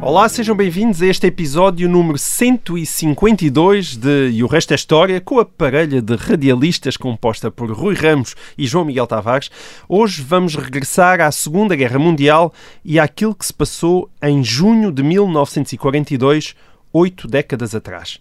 Olá, sejam bem-vindos a este episódio número 152 de E o Resto é História, com a parelha de radialistas composta por Rui Ramos e João Miguel Tavares. Hoje vamos regressar à Segunda Guerra Mundial e àquilo que se passou em junho de 1942, oito décadas atrás.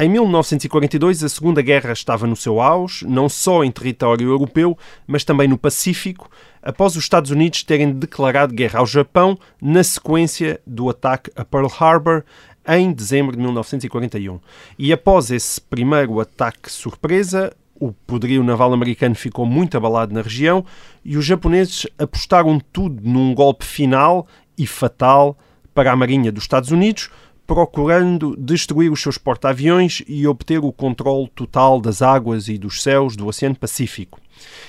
Em 1942, a Segunda Guerra estava no seu auge, não só em território europeu, mas também no Pacífico, após os Estados Unidos terem declarado guerra ao Japão na sequência do ataque a Pearl Harbor em dezembro de 1941. E após esse primeiro ataque surpresa, o poderio naval americano ficou muito abalado na região e os japoneses apostaram tudo num golpe final e fatal para a Marinha dos Estados Unidos, procurando destruir os seus porta-aviões e obter o controle total das águas e dos céus do Oceano Pacífico.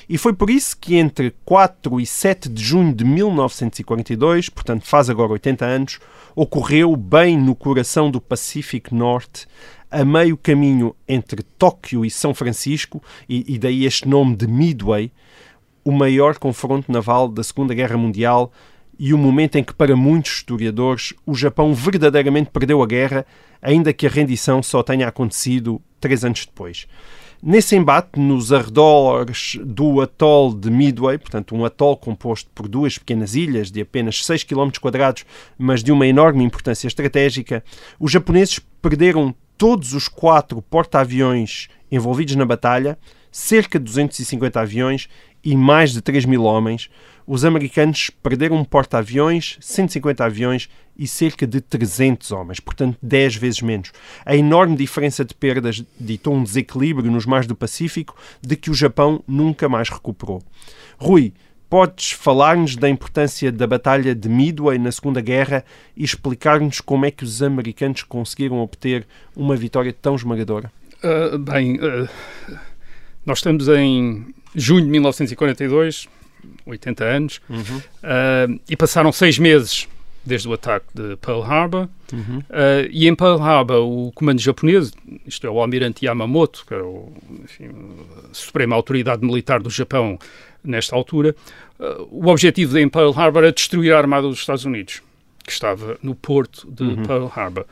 E foi por isso que entre 4 e 7 de junho de 1942, portanto faz agora 80 anos, ocorreu bem no coração do Pacífico Norte, a meio caminho entre Tóquio e São Francisco, e, e daí este nome de Midway, o maior confronto naval da Segunda Guerra Mundial e o momento em que, para muitos historiadores, o Japão verdadeiramente perdeu a guerra, ainda que a rendição só tenha acontecido três anos depois. Nesse embate, nos arredores do atol de Midway, portanto um atol composto por duas pequenas ilhas de apenas 6 km mas de uma enorme importância estratégica, os japoneses perderam todos os quatro porta-aviões envolvidos na batalha, cerca de 250 aviões e mais de 3 mil homens. Os americanos perderam um porta-aviões, 150 aviões e cerca de 300 homens, portanto 10 vezes menos. A enorme diferença de perdas ditou um desequilíbrio nos mares do Pacífico de que o Japão nunca mais recuperou. Rui, podes falar-nos da importância da Batalha de Midway na Segunda Guerra e explicar-nos como é que os americanos conseguiram obter uma vitória tão esmagadora? Uh, bem, uh, nós estamos em junho de 1942, 80 anos, Uhum. uh, e passaram seis meses desde o ataque de Pearl Harbor. Uhum. Uh, e em Pearl Harbor, o comando japonês, isto é, o almirante Yamamoto, que era o, enfim, a suprema autoridade militar do Japão nesta altura, uh, o objetivo de Pearl Harbor era destruir a armada dos Estados Unidos, que estava no porto de Pearl Harbor.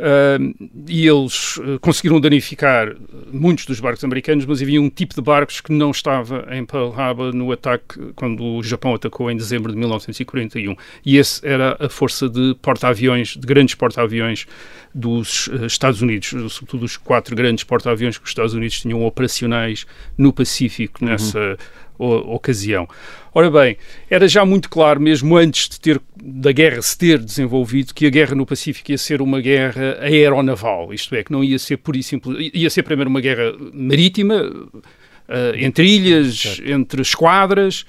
Uh, e eles uh, conseguiram danificar muitos dos barcos americanos, mas havia um tipo de barcos que não estava em Pearl Harbor no ataque quando o Japão atacou em dezembro de 1941. E esse era a força de porta-aviões, de grandes porta-aviões dos uh, Estados Unidos, sobretudo os quatro grandes porta-aviões que os Estados Unidos tinham operacionais no Pacífico nessa o- ocasião. Ora bem, era já muito claro, mesmo antes de ter, da guerra se ter desenvolvido, que a guerra no Pacífico ia ser uma guerra aeronaval, isto é, que não ia ser por e simples, ia ser primeiro uma guerra marítima, eh, entre ilhas, entre esquadras,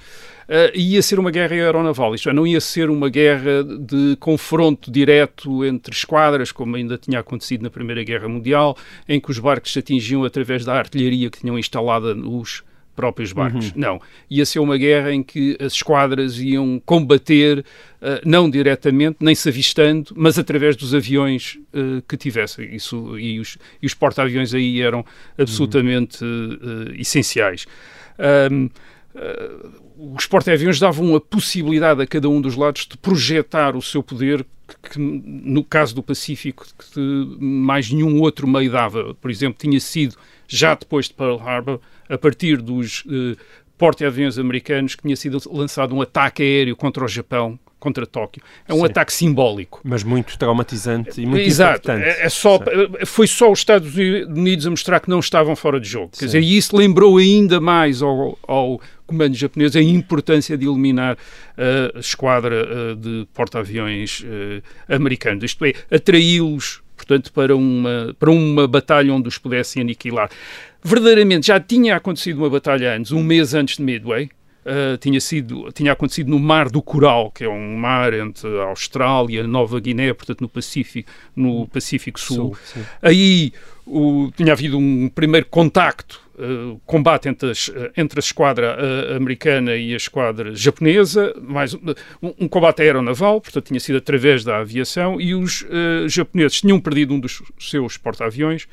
e ia ser uma guerra aeronaval, isto é, não ia ser uma guerra de confronto direto entre esquadras, como ainda tinha acontecido na Primeira Guerra Mundial, em que os barcos se atingiam através da artilharia que tinham instalada nos próprios barcos. Não. Ia ser uma guerra em que as esquadras iam combater, eh, não diretamente, nem se avistando, mas através dos aviões eh, que tivessem. Isso, e os, e os porta-aviões aí eram absolutamente eh, essenciais. Eh, os porta-aviões davam a possibilidade a cada um dos lados de projetar o seu poder que, que, no caso do Pacífico, que mais nenhum outro meio dava. Por exemplo, tinha sido, já depois de Pearl Harbor, a partir dos eh, porta-aviões americanos, que tinha sido lançado um ataque aéreo contra o Japão, contra Tóquio. É um Sim. ataque simbólico. Mas muito traumatizante e muito Exato. É, é só, foi só os Estados Unidos a mostrar que não estavam fora de jogo. Sim. Quer dizer, e isso lembrou ainda mais ao, ao comando japonês a importância de eliminar a esquadra uh, de porta-aviões uh, americanos. Isto é, atraí-los, portanto, para uma, para uma batalha onde os pudessem aniquilar. Verdadeiramente, já tinha acontecido uma batalha antes, um mês antes de Midway, Uh, tinha, sido, tinha acontecido no Mar do Coral, que é um mar entre a Austrália, Nova Guiné, portanto no Pacífico, no Pacífico Sul. Sul Aí o, tinha havido um primeiro contacto, uh, combate entre, as, entre a esquadra uh, americana e a esquadra japonesa, mais um, um, combate aeronaval, portanto tinha sido através da aviação, e os japoneses tinham perdido um dos seus porta-aviões.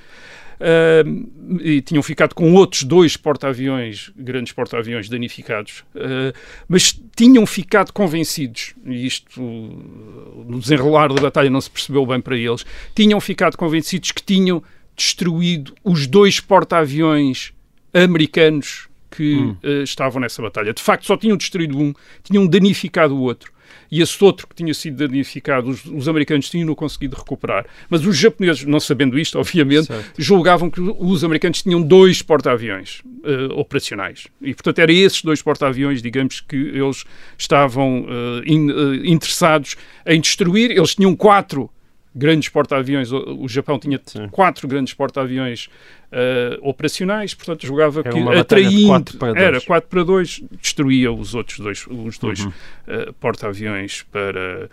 Uh, e tinham ficado com outros dois porta-aviões, grandes porta-aviões danificados, uh, mas tinham ficado convencidos, e isto no desenrolar da batalha não se percebeu bem para eles, tinham ficado convencidos que tinham destruído os dois porta-aviões americanos que hum. uh, estavam nessa batalha. De facto, só tinham destruído um, tinham danificado o outro e esse outro que tinha sido danificado, os, os americanos tinham conseguido recuperar. Mas os japoneses, não sabendo isto, obviamente, certo. julgavam que os americanos tinham dois porta-aviões uh, operacionais. E, portanto, eram esses dois porta-aviões, digamos, que eles estavam uh, in, uh, interessados em destruir. Eles tinham quatro grandes porta-aviões. O, Japão tinha Sim. quatro grandes porta-aviões uh, operacionais, portanto jogava era que atraindo 4 para era 4 para 2, destruía os outros dois, os dois uhum. uh, porta-aviões para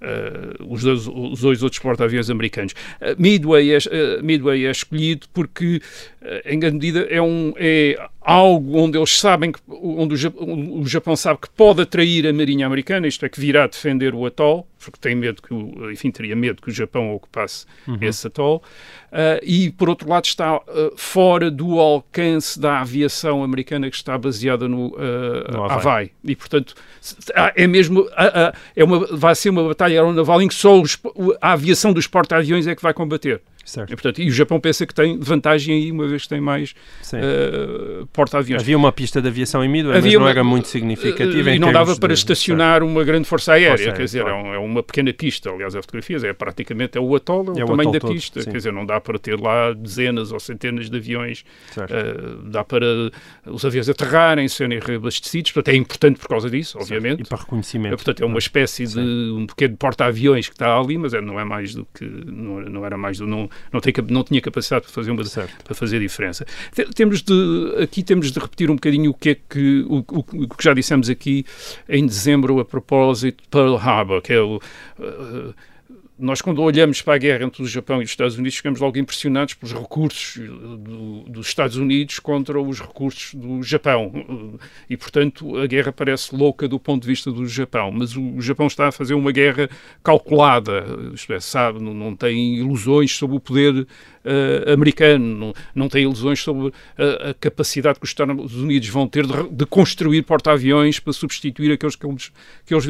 Uh, os, dois, os, dois, outros porta-aviões americanos. Uh, Midway, é, uh, Midway é escolhido porque, em grande medida, é, um, é algo onde eles sabem, que, onde o Japão, o Japão, sabe que pode atrair a Marinha Americana, isto é, que virá defender o atol, porque tem medo que, o, enfim, teria medo que o Japão ocupasse uhum. esse atol, e, por outro lado, está fora do alcance da aviação americana que está baseada no, no Havaí. Havaí. E, portanto, é mesmo, é uma, vai ser uma batalha aeronaval em que só os, a aviação dos porta-aviões é que vai combater. Certo. E, portanto, e o Japão pensa que tem vantagem aí, uma vez que tem mais uh, porta-aviões. Havia uma pista de aviação em Midway, Havia mas não uma, era muito significativa. Uh, e não dava para de, estacionar uma grande força aérea, força quer dizer, claro. é, uma pequena pista. Aliás, as fotografias é praticamente é o atol, é o, é o tamanho da todo, pista. Sim. Quer dizer, não dá para ter lá dezenas ou centenas de aviões. Uh, dá para os aviões aterrarem, serem reabastecidos. Portanto, é importante por causa disso, obviamente. Certo. E para reconhecimento. portanto, é uma espécie de um pequeno porta-aviões que está ali, mas é, não é mais do que. Não, não era mais do. Não, não, tem, não tinha capacidade para fazer, uma, para fazer diferença. Temos de, aqui temos de repetir um bocadinho o que é que, o, o, o que já dissemos aqui em dezembro a propósito de Pearl Harbor, que é o. Uh, nós, quando olhamos para a guerra entre o Japão e os Estados Unidos, ficamos logo impressionados pelos recursos do, dos Estados Unidos contra os recursos do Japão. E, portanto, a guerra parece louca do ponto de vista do Japão. Mas o Japão está a fazer uma guerra calculada, isto é, sabe, não, não tem ilusões sobre o poder uh, americano, não, não tem ilusões sobre a, a, capacidade que os Estados Unidos vão ter de, de construir porta-aviões para substituir aqueles que eles, que eles,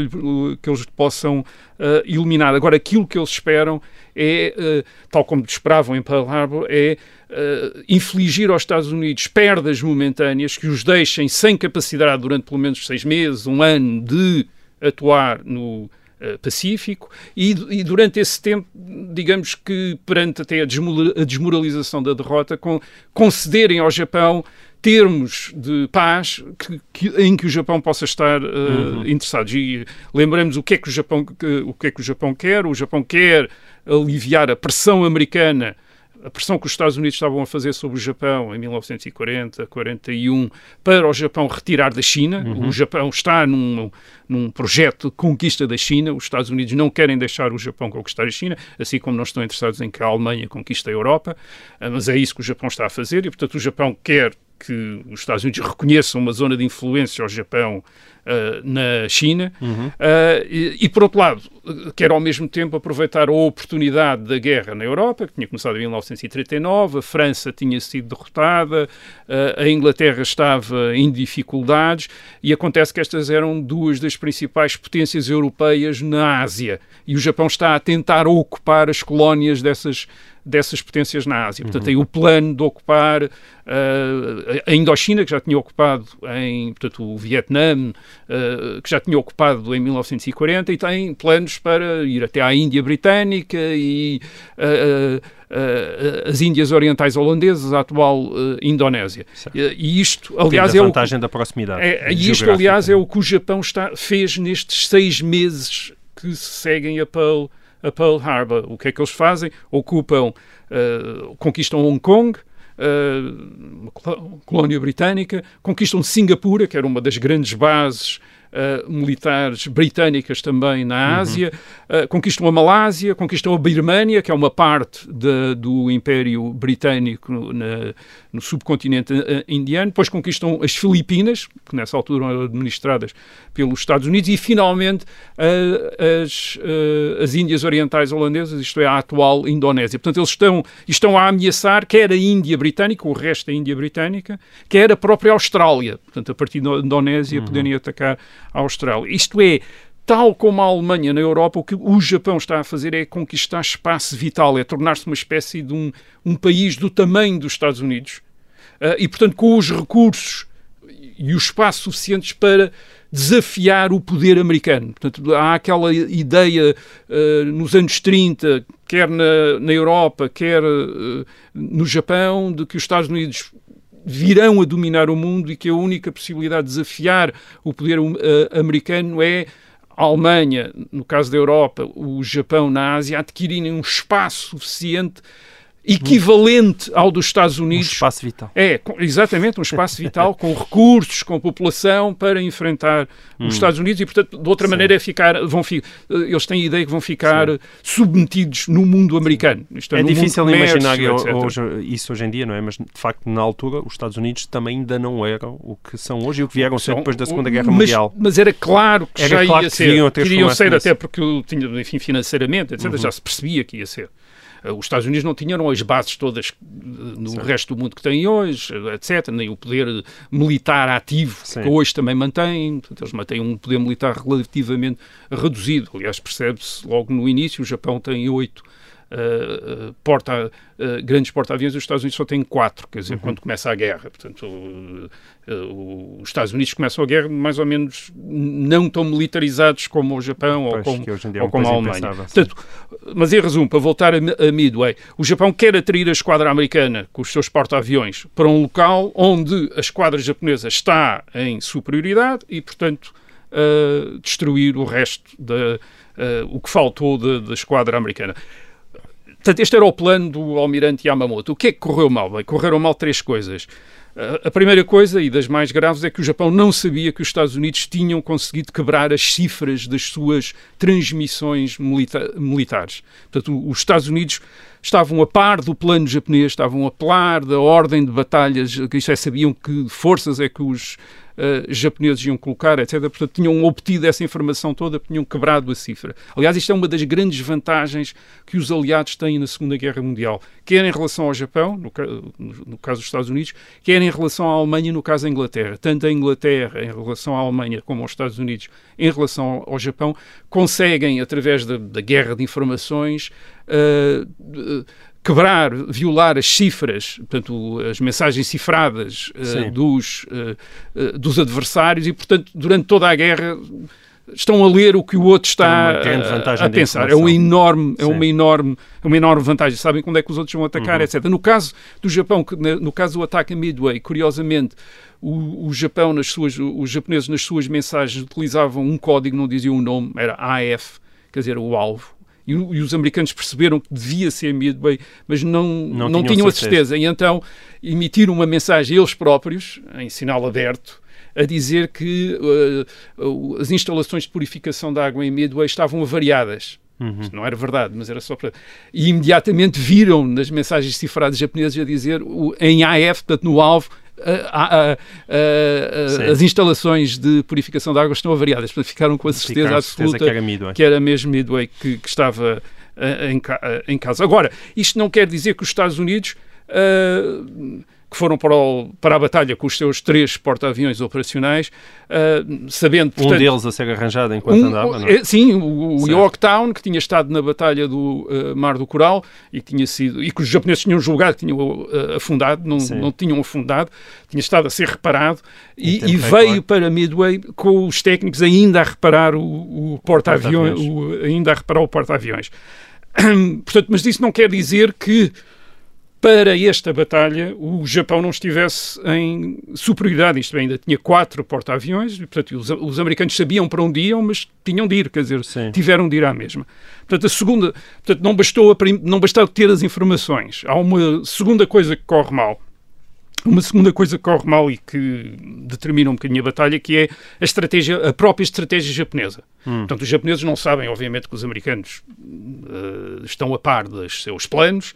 que eles possam uh. Agora, aquilo que eles esperam é, uh, tal como esperavam em Pearl Harbor, é uh, infligir aos Estados Unidos perdas momentâneas que os deixem sem capacidade durante pelo menos seis meses, um ano, de atuar no, eh, pacífico. E, e, durante esse tempo, digamos que perante até a, desmoralização da derrota, com, concederem ao Japão termos de paz que, que, em que o Japão possa estar uh, uhum. interessado. E lembramos o que é que o Japão o que é que o Japão quer. O Japão quer aliviar a pressão americana a pressão que os Estados Unidos estavam a fazer sobre o Japão em 1940, 41, para o Japão retirar da China. Uhum. O Japão está num, num projeto de conquista da China. Os Estados Unidos não querem deixar o Japão conquistar a China, assim como não estão interessados em que a Alemanha conquiste a Europa. Ah, mas é isso que o Japão está a fazer e, portanto, o Japão quer que os Estados Unidos reconheçam uma zona de influência ao Japão uh, na China uhum. uh, e, e, por outro lado, quer ao mesmo tempo aproveitar a oportunidade da guerra na Europa, que tinha começado em 1939, a França tinha sido derrotada, uh, a Inglaterra estava em dificuldades e acontece que estas eram duas das principais potências europeias na Ásia e o Japão está a tentar ocupar as colónias dessas dessas potências na Ásia. Portanto, uhum. tem o plano de ocupar uh, a Indochina, que já tinha ocupado em, portanto, o Vietnã, uh, que já tinha ocupado em 1940, e tem planos para ir até à Índia Britânica e uh, as Índias Orientais Holandesas, a atual Indonésia. E isto, aliás, é a vantagem o, da proximidade. É, isto, aliás, é o que o Japão está, fez nestes seis meses que seguem a Pearl a Pearl Harbor. O que é que eles fazem? Ocupam, uh, conquistam Hong Kong, uh, uma colónia britânica, conquistam Singapura, que era uma das grandes bases uh, militares britânicas também na Ásia, uhum. uh, conquistam a Malásia, conquistam a Birmânia, que é uma parte de, do Império Britânico na, no subcontinente uh, indiano, depois conquistam as Filipinas, que nessa altura eram administradas pelos Estados Unidos, e finalmente as, as Índias Orientais Holandesas, isto é, a atual Indonésia. Portanto, eles estão, estão a ameaçar quer a Índia Britânica, o resto da Índia Britânica, quer a própria Austrália. Portanto, a partir da Indonésia, uhum. poderem atacar a Austrália. Isto é, tal como a Alemanha na Europa, o que o Japão está a fazer é conquistar espaço vital, é tornar-se uma espécie de um, um, país do tamanho dos Estados Unidos uh, e, portanto, com os recursos e o espaço suficientes para desafiar o poder americano. Portanto, há aquela ideia uh, nos anos 30, quer na, na Europa, quer uh, no Japão, de que os Estados Unidos virão a dominar o mundo e que a única possibilidade de desafiar o poder americano é a Alemanha, no caso da Europa, o Japão na Ásia, adquirirem um espaço suficiente equivalente ao dos Estados Unidos. Um espaço vital. É, exatamente, um espaço vital com recursos, com população para enfrentar hum. os Estados Unidos e, portanto, de outra Sim. maneira é ficar, vão eles têm a ideia que vão ficar Sim. submetidos no mundo americano. Isto é, é difícil comércio, imaginar hoje, isso hoje em dia, não é? Mas, de facto, na altura, os Estados Unidos também ainda não eram o que são hoje e o que vieram ser depois da Segunda Guerra mas, Mundial. Mas era claro que era já claro ia que ser. Queriam ser até porque tinha, enfim, financeiramente, etc. Uhum. Já se percebia que ia ser. Eh, os Estados Unidos não tinham as bases todas eh, no Sim. resto do mundo que têm hoje, etc., nem o poder militar ativo Sim. que hoje também mantêm. Eles mantêm um poder militar relativamente reduzido. Aliás, percebe-se logo no início, o Japão tem oito uh, porta, uh, grandes porta-aviões, os Estados Unidos só têm quatro, quer dizer, uhum. quando começa a guerra. Portanto, os Estados Unidos começam a guerra mais ou menos não tão militarizados como o Japão pois, ou como, é ou como a Alemanha. Portanto, mas em resumo, para voltar a, a Midway, o Japão quer atrair a esquadra americana com os seus porta-aviões para um local onde a esquadra japonesa está em superioridade e, portanto, uh, destruir o resto da, uh, o que faltou da esquadra americana. Portanto, este era o plano do almirante Yamamoto. O que é que correu mal? Bem, correram mal três coisas. A primeira coisa, e das mais graves, é que o Japão não sabia que os Estados Unidos tinham conseguido quebrar as cifras das suas transmissões milita militares. Portanto, os Estados Unidos estavam a par do plano japonês, estavam a par da ordem de batalhas, isto é, sabiam que forças é que os uh, japoneses iam colocar, etc. Portanto, tinham obtido essa informação toda, tinham quebrado a cifra. Aliás, isto é uma das grandes vantagens que os aliados têm na Segunda Guerra Mundial, quer em relação ao Japão, no, no, caso dos Estados Unidos, quer em relação à Alemanha, no caso da Inglaterra. Tanto a Inglaterra, em relação à Alemanha, como aos Estados Unidos, em relação ao, ao Japão, conseguem, através da, da guerra de informações, uh, quebrar, violar as cifras, portanto, as mensagens cifradas uh, dos, uh, dos adversários e, portanto, durante toda a guerra estão a ler o que o outro está a, a pensar. É uma enorme, é uma enorme, é uma enorme vantagem. Sabem quando é que os outros vão atacar, uhum. etc. No caso do Japão, no caso do ataque a Midway, curiosamente, o, o, Japão nas suas, os japoneses nas suas mensagens utilizavam um código, não diziam o nome, era AF, quer dizer, o alvo e, e, os americanos perceberam que devia ser Midway, mas não, não, não tinham, a certeza. E então emitiram uma mensagem eles próprios, em sinal aberto, a dizer que uh, uh, as instalações de purificação de água em Midway estavam avariadas. Uhum. Não era verdade, mas era só para. E imediatamente viram nas mensagens cifradas japonesas a dizer o, em AF, portanto no alvo, a, a, a, as instalações de purificação de água estão avariadas, portanto ficaram com a certeza absoluta que, era Midway. que era mesmo Midway que, que estava em, em, casa. Agora, isto não quer dizer que os Estados Unidos. Uh, que foram para, o, para a batalha com os seus três porta-aviões operacionais, uh, sabendo... Portanto, um deles a ser arranjado enquanto um, andava, não é? Sim, o, o Yorktown, que tinha estado na batalha do uh, Mar do Coral e que tinha sido... e que os japoneses tinham julgado que tinham uh, afundado, não, não tinham afundado, tinha estado a ser reparado e, e veio para Midway com os técnicos ainda a reparar o, o porta-aviões, porta ainda a reparar o porta-aviões. Portanto, mas isso não quer dizer que para esta batalha o Japão não estivesse em superioridade, isto é, ainda tinha quatro porta-aviões, portanto os, os, americanos sabiam para onde iam, mas tinham de ir, quer dizer, Sim. tiveram de ir à mesma. Portanto, a segunda, portanto, não bastou, a, não bastou ter as informações. Há uma segunda coisa que corre mal, uma segunda coisa que corre mal e que determina um bocadinho a batalha, que é a estratégia, a própria estratégia japonesa. Hum. Portanto, os japoneses não sabem, obviamente, que os americanos uh, estão a par dos seus planos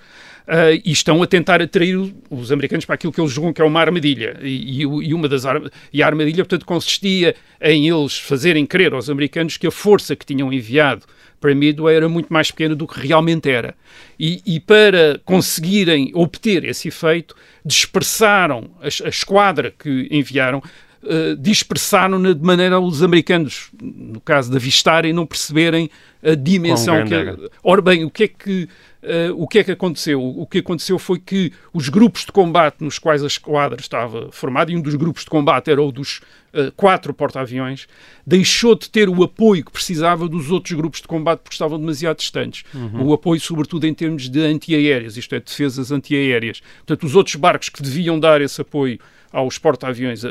uh, e estão a tentar atrair os americanos para aquilo que eles julgam que é uma armadilha. E, e uma das e a armadilha, portanto, consistia em eles fazerem crer aos americanos que a força que tinham enviado para Midway era muito mais pequena do que realmente era. E, e para conseguirem obter esse efeito, dispersaram a, a esquadra que enviaram, uh, dispersaram-na de maneira os americanos, no caso de avistarem, não perceberem a dimensão que. Ora bem, o que é que Uh, o que é que aconteceu? O que aconteceu foi que os grupos de combate nos quais a esquadra estava formada, e um dos grupos de combate era o dos uh, quatro porta-aviões, deixou de ter o apoio que precisava dos outros grupos de combate porque estavam demasiado distantes. Uhum. O apoio, sobretudo, em termos de antiaéreas, isto é, defesas antiaéreas. Portanto, os outros barcos que deviam dar esse apoio aos porta-aviões,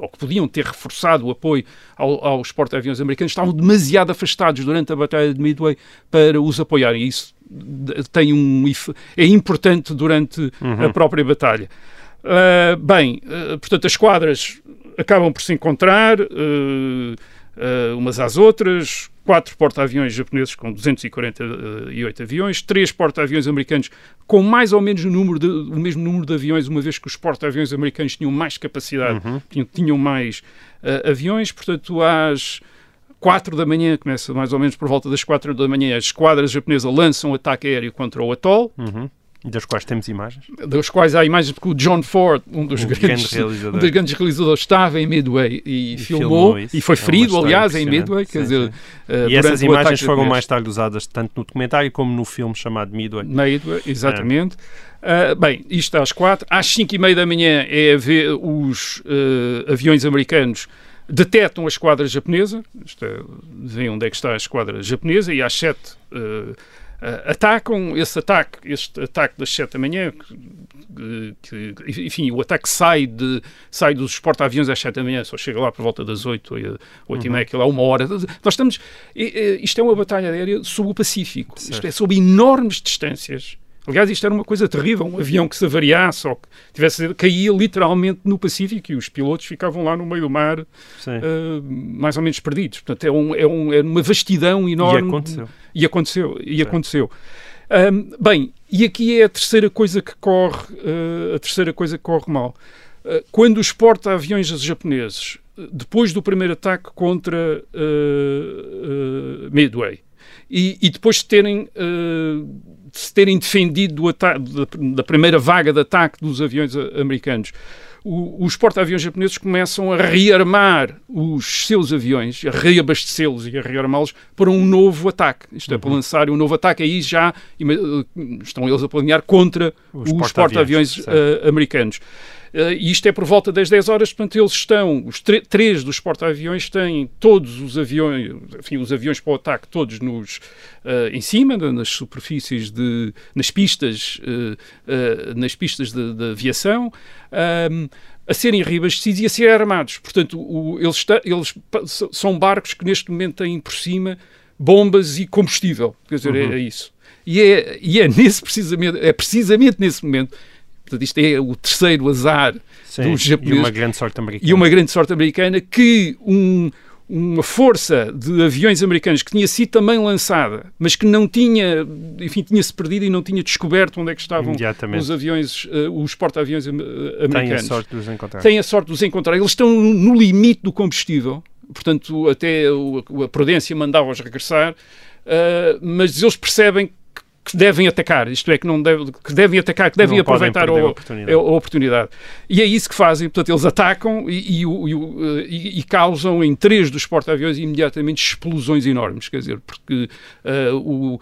ou que podiam ter reforçado o apoio aos porta-aviões americanos, estavam demasiado afastados durante a Batalha de Midway para os apoiarem. Isso tem um é importante durante uhum. a própria batalha. Uh, bem, uh, portanto, as quadras acabam por se encontrar uh, umas às outras. Quatro porta-aviões japoneses com 248 aviões, três porta-aviões americanos com mais ou menos o, número de, o mesmo número de aviões, uma vez que os porta-aviões americanos tinham mais capacidade, uhum. tinham, tinham, mais aviões. Portanto, às 4 da manhã, começa mais ou menos por volta das 4 da manhã, as esquadras japonesas lançam um ataque aéreo contra o atol. Uhum. Das quais temos imagens? Das quais há imagens, porque o John Ford, um dos, um grandes, realizador. um dos grandes realizadores, estava em Midway e, e filmou, filmou e foi é ferido, é aliás, em Midway. Quer sim, dizer, uh, e essas imagens foram mais tarde usadas tanto no documentário como no filme chamado Midway. Midway, exatamente. É. Uh, bem, isto às quatro. Às cinco e meia da manhã é a ver os uh, aviões americanos detectam a esquadra japonesa, isto é, veem onde é que está a esquadra japonesa, e às sete uh, atacam. Esse ataque, este ataque das sete da manhã, que, que, enfim, o ataque sai, de, sai dos porta-aviões às sete da manhã, só chega lá por volta das oito, oito e meia, aquilo é uma hora. Nós estamos, isto é uma batalha aérea sob o Pacífico, certo. isto é sob enormes distâncias Aliás, isto era uma coisa terrível, um avião que se avariasse ou que tivesse, caía literalmente no Pacífico e os pilotos ficavam lá no meio do mar, uh, mais ou menos perdidos. Portanto, é, um, é, um, é uma vastidão enorme. E aconteceu. E aconteceu. E aconteceu. Um, bem, e aqui é a terceira coisa que corre, uh, a terceira coisa que corre mal. Uh, quando os porta-aviões japoneses, depois do primeiro ataque contra Midway, e, e, depois de terem se terem defendido do da, primeira vaga de ataque dos aviões americanos. O, os porta-aviões japoneses começam a rearmar os seus aviões, a reabastecê-los e a rearmá-los para um novo ataque. Isto é, para uhum. lançar um novo ataque. Aí já estão eles a planear contra os, os porta-aviões porta uh, americanos. Uh, e isto é por volta das 10 horas, portanto, eles estão, os três dos porta-aviões têm todos os aviões, enfim, os aviões para o ataque, todos nos, uh, em cima, nas superfícies de, nas pistas, uh, nas pistas de, de aviação, um, a serem reabastecidos e a serem armados. Portanto, o, eles, está, eles são barcos que neste momento têm por cima bombas e combustível, quer dizer, é, uhum. é, é isso. E é, e é nesse precisamente, é precisamente nesse momento Portanto, isto é o terceiro azar Sim, dos japoneses. E uma grande sorte americana. E uma grande sorte americana que um, uma força de aviões americanos que tinha sido também lançada, mas que não tinha, enfim, tinha-se perdido e não tinha descoberto onde é que estavam os aviões, uh, os porta-aviões americanos. Tem a sorte de os encontrar. Tem a sorte de os encontrar. Eles estão no limite do combustível, portanto, até a prudência mandava-os regressar, uh, mas eles percebem que devem atacar, isto é, que, não deve, que devem atacar, que devem não aproveitar a, a, oportunidade. a, oportunidade. E é isso que fazem, portanto, eles atacam e, e, e, e causam em três dos porta-aviões imediatamente explosões enormes, quer dizer, porque uh, o, uh,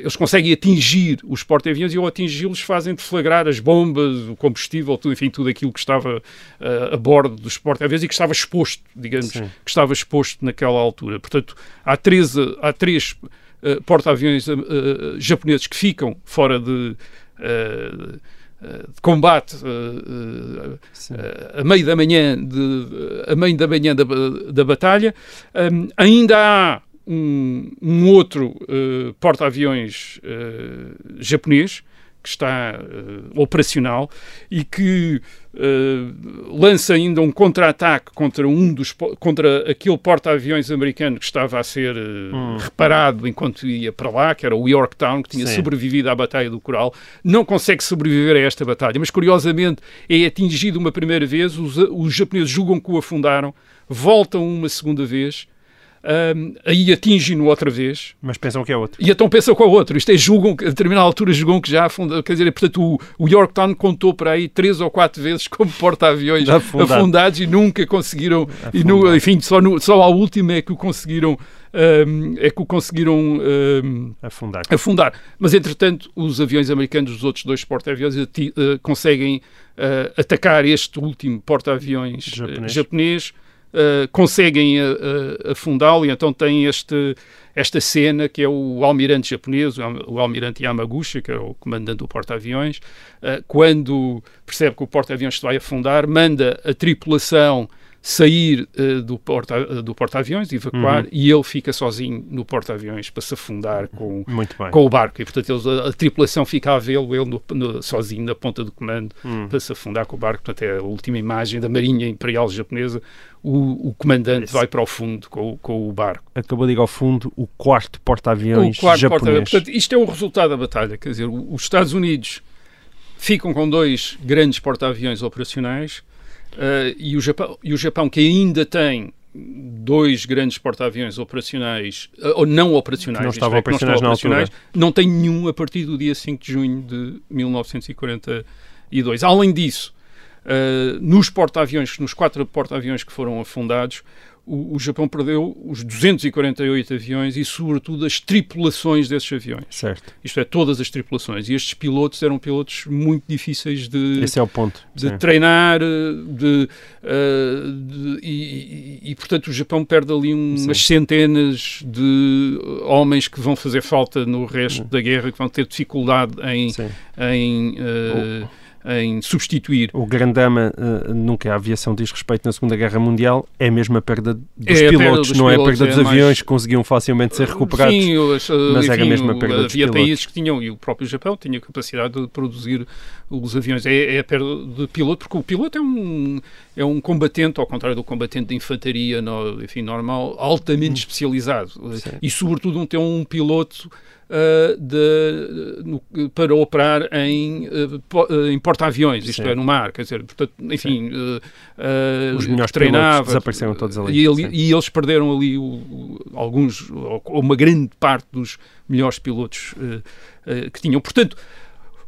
eles conseguem atingir os porta-aviões e ao atingi-los fazem deflagrar as bombas, o combustível, tudo, enfim, tudo aquilo que estava uh, a bordo dos porta-aviões e que estava exposto, digamos, Sim. que estava exposto naquela altura. Portanto, há três, há três uh, porta-aviões uh, japoneses que ficam fora de, de combate a meio da manhã, de, a meio da, manhã da, da batalha. Um, ainda há um, um outro porta-aviões japonês que está operacional e que uh, lança ainda um contra-ataque contra um dos contra aquele porta-aviões americano que estava a ser uh, hum. reparado enquanto ia para lá, que era o Yorktown, que tinha Sim. sobrevivido à Batalha do Coral. Não consegue sobreviver a esta batalha, mas curiosamente é atingido uma primeira vez, os, os japoneses julgam que o afundaram, voltam uma segunda vez um, aí atingem-no outra vez. Mas pensam que é outro. E então pensam que é outro. Isto é, julgam, a determinada altura julgam que já afundou. Quer dizer, portanto, o, o Yorktown contou para aí três ou quatro vezes como porta-aviões Afundado. afundados e nunca conseguiram. E no, enfim, só, no, só à última é que o conseguiram. Um, é que o conseguiram um, afundar. afundar. Mas, entretanto, os aviões americanos, os outros dois porta-aviões, uh, conseguem uh, atacar este último porta-aviões japonês. japonês uh, conseguem uh, afundá-lo e então tem este, esta cena que é o almirante japonês, o almirante Yamaguchi, que é o comandante do porta-aviões, quando percebe que o porta-aviões se vai afundar, manda a tripulação sair uh, do porta-aviões, do porta evacuar, uhum. e ele fica sozinho no porta-aviões para se afundar com, com o barco. E, portanto, eles, a, a, tripulação fica a vê-lo, ele no, no, sozinho na ponta do comando, uhum. para se afundar com o barco. Portanto, é a última imagem da Marinha Imperial Japonesa. O, o comandante Esse. vai para o fundo com, com, o barco. Acabou de ir ao fundo o quarto porta-aviões japonês. Porta portanto, isto é o resultado da batalha. Quer dizer, os Estados Unidos ficam com dois grandes porta-aviões operacionais e, o Japão, e o Japão, que ainda tem dois grandes porta-aviões operacionais, uh, ou não operacionais, não estavam é, operacionais, não, operacionais não tem nenhum a partir do dia 5 de junho de 1942. Além disso, uh, nos porta-aviões, nos quatro porta-aviões que foram afundados, o, o, Japão perdeu os 248 aviões e, sobretudo, as tripulações desses aviões. Certo. Isto é, todas as tripulações. E estes pilotos eram pilotos muito difíceis de, Esse é o ponto. de treinar, de, uh, de e, e, portanto, o Japão perde ali um, umas centenas de homens que vão fazer falta no resto Sim. da guerra, que vão ter dificuldade em. em uh, em substituir. O grandama uh, nunca a aviação diz respeito na Segunda Guerra Mundial, é mesmo a perda dos é pilotos, dos não pilotos, é a perda dos é aviões mais... que conseguiam facilmente ser recuperados, sim, mas enfim, era mesmo a perda havia dos Havia países que tinham, e o próprio Japão tinha capacidade de produzir os aviões. É, é a perda de piloto, porque o piloto é um, é um combatente, ao contrário do combatente de infantaria no, enfim, normal, altamente hum. especializado. Sim. E, sobretudo, um, ter um piloto uh, de, no, para operar em, uh, em porta-aviões, isto Sim. é, no mar, quer dizer, portanto, enfim, uh, os melhores treinava, desapareceram todos ali. E, e eles perderam ali o, alguns, ou uma grande parte dos melhores pilotos que tinham. Portanto,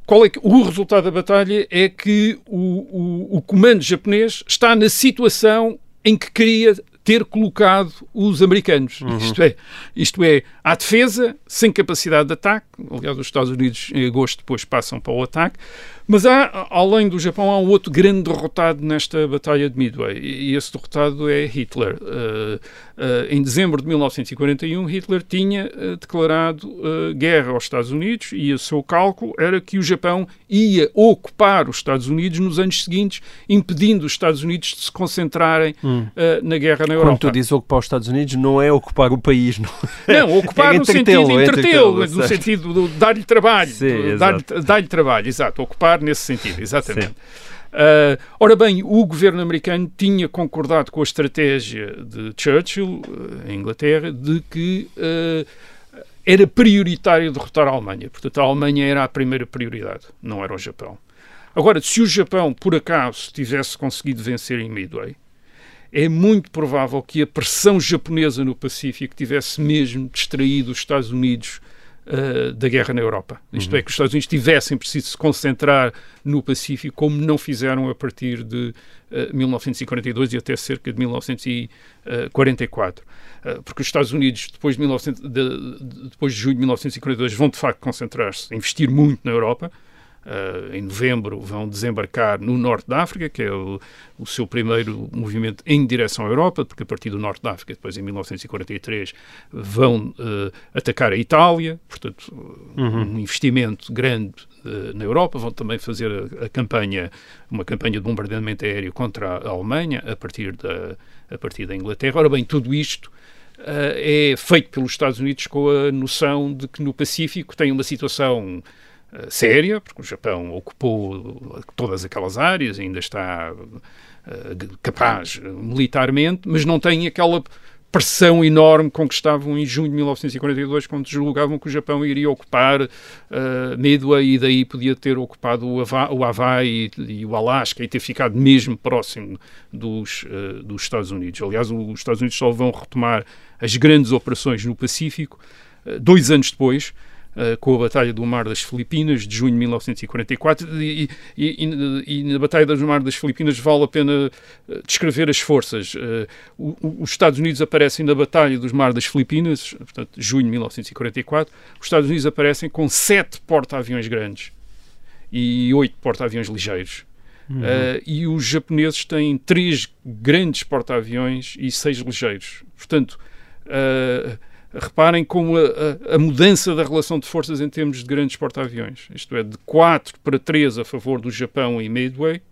qual é que, o resultado da batalha é que o, o, o comando japonês está na situação em que queria ter colocado os americanos. Uhum. Isto, é, isto é, à defesa, sem capacidade de ataque. Aliás, os Estados Unidos, em agosto, depois passam para o ataque. Mas há, além do Japão, há um outro grande derrotado nesta Batalha de Midway, e esse derrotado é Hitler. Uh, uh, em dezembro de 1941, Hitler tinha uh, declarado guerra aos Estados Unidos e o seu cálculo era que o Japão ia ocupar os Estados Unidos nos anos seguintes, impedindo os Estados Unidos de se concentrarem hum. na guerra na Europa. Quando tu dizes ocupar os Estados Unidos, não é ocupar o país, não, não ocupar é no sentido de entretê-lo, no sentido de dar-lhe trabalho, dar-lhe dar trabalho, exato, ocupar nesse sentido, exatamente. Uh, ora bem, o governo americano tinha concordado com a estratégia de Churchill, uh, em Inglaterra, de que uh, era prioritário derrotar a Alemanha. Portanto, a Alemanha era a primeira prioridade, não era o Japão. Agora, se o Japão, por acaso, tivesse conseguido vencer em Midway, é muito provável que a pressão japonesa no Pacífico tivesse mesmo distraído os Estados Unidos uh, da guerra na Europa. Isto uhum. é, que os Estados Unidos tivessem preciso se concentrar no Pacífico, como não fizeram a partir de uh, eh, 1942 e até cerca de 1944. Uh, porque os Estados Unidos, depois de, 1900, de, de, depois de junho de 1942, vão de facto concentrar-se, investir muito na Europa. Uh, em novembro vão desembarcar no norte da África, que é o, o, seu primeiro movimento em direção à Europa, porque a partir do norte da África, depois em 1943, vão uh, atacar a Itália, portanto, uhum. um investimento grande uh, na Europa. Vão também fazer a, a, campanha, uma campanha de bombardeamento aéreo contra a Alemanha, a partir da, a partir da Inglaterra. Ora bem, tudo isto é feito pelos Estados Unidos com a noção de que no Pacífico tem uma situação séria, porque o Japão ocupou todas aquelas áreas, ainda está uh, capaz militarmente, mas não tem aquela pressão enorme com que estavam em junho de 1942, quando julgavam que o Japão iria ocupar uh, Midway e daí podia ter ocupado o, Hava o Havaí e, e, o Alasca e ter ficado mesmo próximo dos, uh, dos Estados Unidos. Aliás, os Estados Unidos só vão retomar as grandes operações no Pacífico uh, dois anos depois, Uh, com a Batalha do Mar das Filipinas, de junho de 1944, e, e, e, e, na Batalha do Mar das Filipinas vale a pena uh, descrever as forças. Uh, os Estados Unidos aparecem na Batalha do Mar das Filipinas, portanto, junho de 1944, os Estados Unidos aparecem com sete porta-aviões grandes e oito porta-aviões ligeiros. Uhum. e os japoneses têm três grandes porta-aviões e seis ligeiros. Portanto, Reparem como a, a, a, mudança da relação de forças em termos de grandes porta-aviões, isto é, de 4 para 3 a favor do Japão e Midway,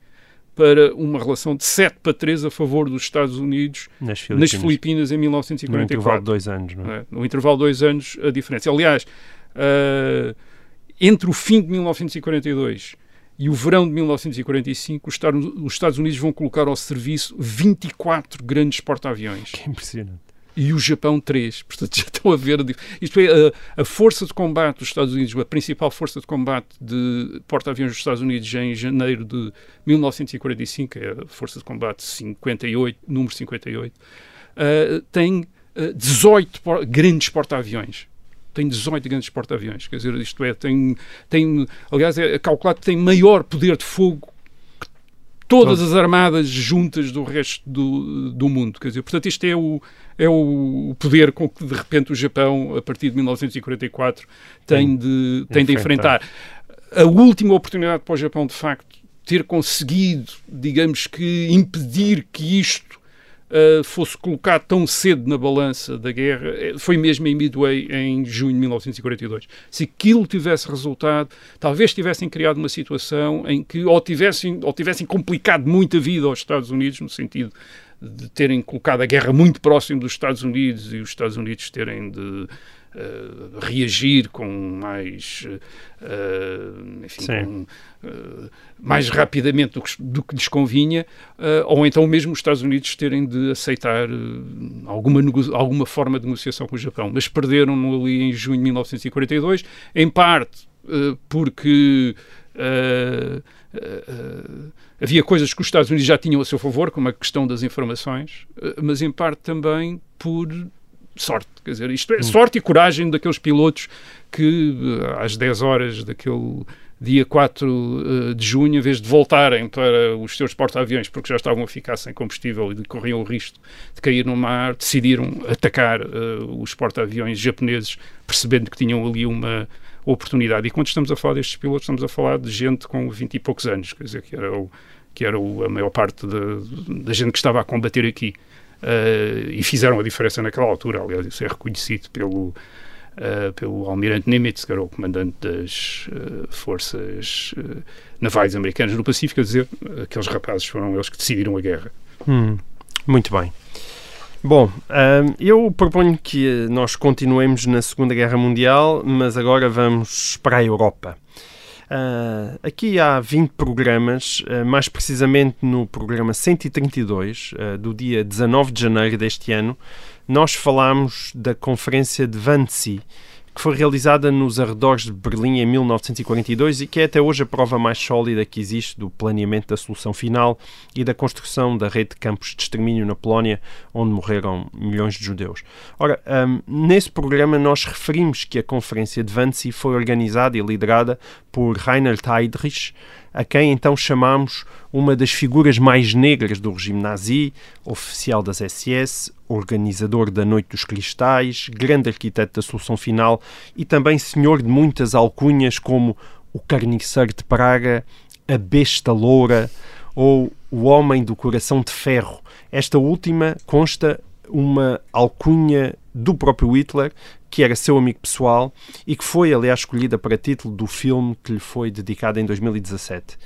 para uma relação de 7 para 3 a favor dos Estados Unidos nas Filipinas, nas Filipinas em 1944. No intervalo de dois anos, não é? é? No intervalo de dois anos, a diferença. Aliás, uh, entre o fim de 1942 e o verão de 1945, os Estados Unidos vão colocar ao serviço 24 grandes porta-aviões. Que impressionante e o Japão 3. Portanto, já estão a ver. Isto é, a, a, força de combate dos Estados Unidos, a principal força de combate de porta-aviões dos Estados Unidos em janeiro de 1945, é a força de combate 58, número 58, uh, tem uh, 18 por, grandes porta-aviões tem 18 grandes porta-aviões. Quer dizer, isto é, tem, tem aliás, é calculado que tem maior poder de fogo todas as armadas juntas do resto do, do mundo. Quer dizer, portanto, isto é o, é o poder com que, de repente, o Japão, a partir de 1944, tem de, tem de enfrentar. A última oportunidade para o Japão, de facto, ter conseguido, digamos que, impedir que isto uh, fosse colocado tão cedo na balança da guerra, eh, foi mesmo em Midway, em junho de 1942. Se aquilo tivesse resultado, talvez tivessem criado uma situação em que ou tivessem, ou tivessem complicado muito a vida aos Estados Unidos, no sentido de terem colocado a guerra muito próximo dos Estados Unidos e os Estados Unidos terem de uh, reagir com mais, uh, enfim, com, uh, mais rapidamente do que, do que lhes convinha, ou então mesmo os Estados Unidos terem de aceitar alguma, alguma forma de negociação com o Japão. Mas perderam ali em junho de 1942, em parte porque Uh, uh, havia coisas que os Estados Unidos já tinham a seu favor, como a questão das informações, mas em parte também por sorte. Quer dizer, isto é hum. sorte e coragem daqueles pilotos que às 10 horas daquele dia 4 de junho, em vez de voltarem para os seus porta-aviões, porque já estavam a ficar sem combustível e corriam o risco de cair no mar, decidiram atacar uh, os porta-aviões japoneses, percebendo que tinham ali uma oportunidade. E quando estamos a falar destes pilotos, estamos a falar de gente com 20 e poucos anos, quer dizer, que era, o, que era o, a maior parte da gente que estava a combater aqui. Uh, e fizeram a diferença naquela altura, aliás, isso é reconhecido pelo, uh, pelo almirante Nimitz, que era o comandante das uh, forças navais americanas no Pacífico, a dizer aqueles rapazes foram eles que decidiram a guerra. Hum, muito bem. Bom, eu proponho que nós continuemos na Segunda Guerra Mundial, mas agora vamos para a Europa. Uh, aqui há 20 programas, uh, mais precisamente no programa 132, uh, do dia 19 de janeiro deste ano, nós falamos da Conferência de Wannsee, que foi realizada nos arredores de Berlim em 1942 e que é até hoje a prova mais sólida que existe do planeamento da solução final e da construção da rede de campos de extermínio na Polónia, onde morreram milhões de judeus. Ora, um, nesse programa nós referimos que a Conferência de Wannsee foi organizada e liderada por Reinhard Heydrich, a quem então chamamos uma das figuras mais negras do regime nazi, oficial das SS, organizador da Noite dos Cristais, grande arquiteto da solução final e também senhor de muitas alcunhas como o Carniceiro de Praga, a Besta Loura ou o Homem do Coração de Ferro. Esta última consta uma alcunha do próprio Hitler, que era seu amigo pessoal e que foi, aliás, escolhida para título do filme que lhe foi dedicado em 2017.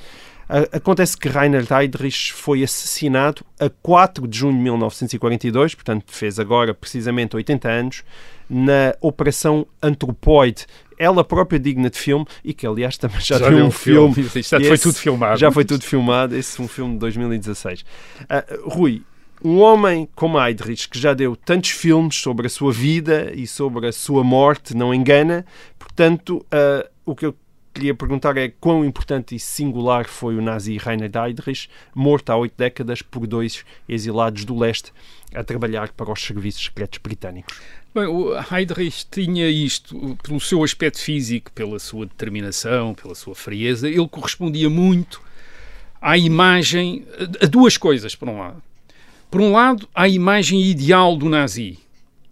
Acontece que Reinhard Heydrich foi assassinado a 4 de junho de 1942, portanto fez agora precisamente 80 anos, na Operação Antropoide. ela própria digna de filme e que, aliás, também já, Já deu um filme. filme. Isto já foi tudo filmado. Já foi tudo filmado. Esse é um filme de 2016. Ah, Rui, um homem como Heydrich, que já deu tantos filmes sobre a sua vida e sobre a sua morte, não engana. Portanto, ah, o que eu queria perguntar é quão importante e singular foi o nazi Reinhard Heydrich, morto há oito décadas por dois exilados do leste a trabalhar para os serviços secretos britânicos. Bem, o Heydrich tinha isto, pelo seu aspecto físico, pela sua determinação, pela sua frieza, ele correspondia muito à imagem, a duas coisas, por um lado. Por um lado, à imagem ideal do nazi.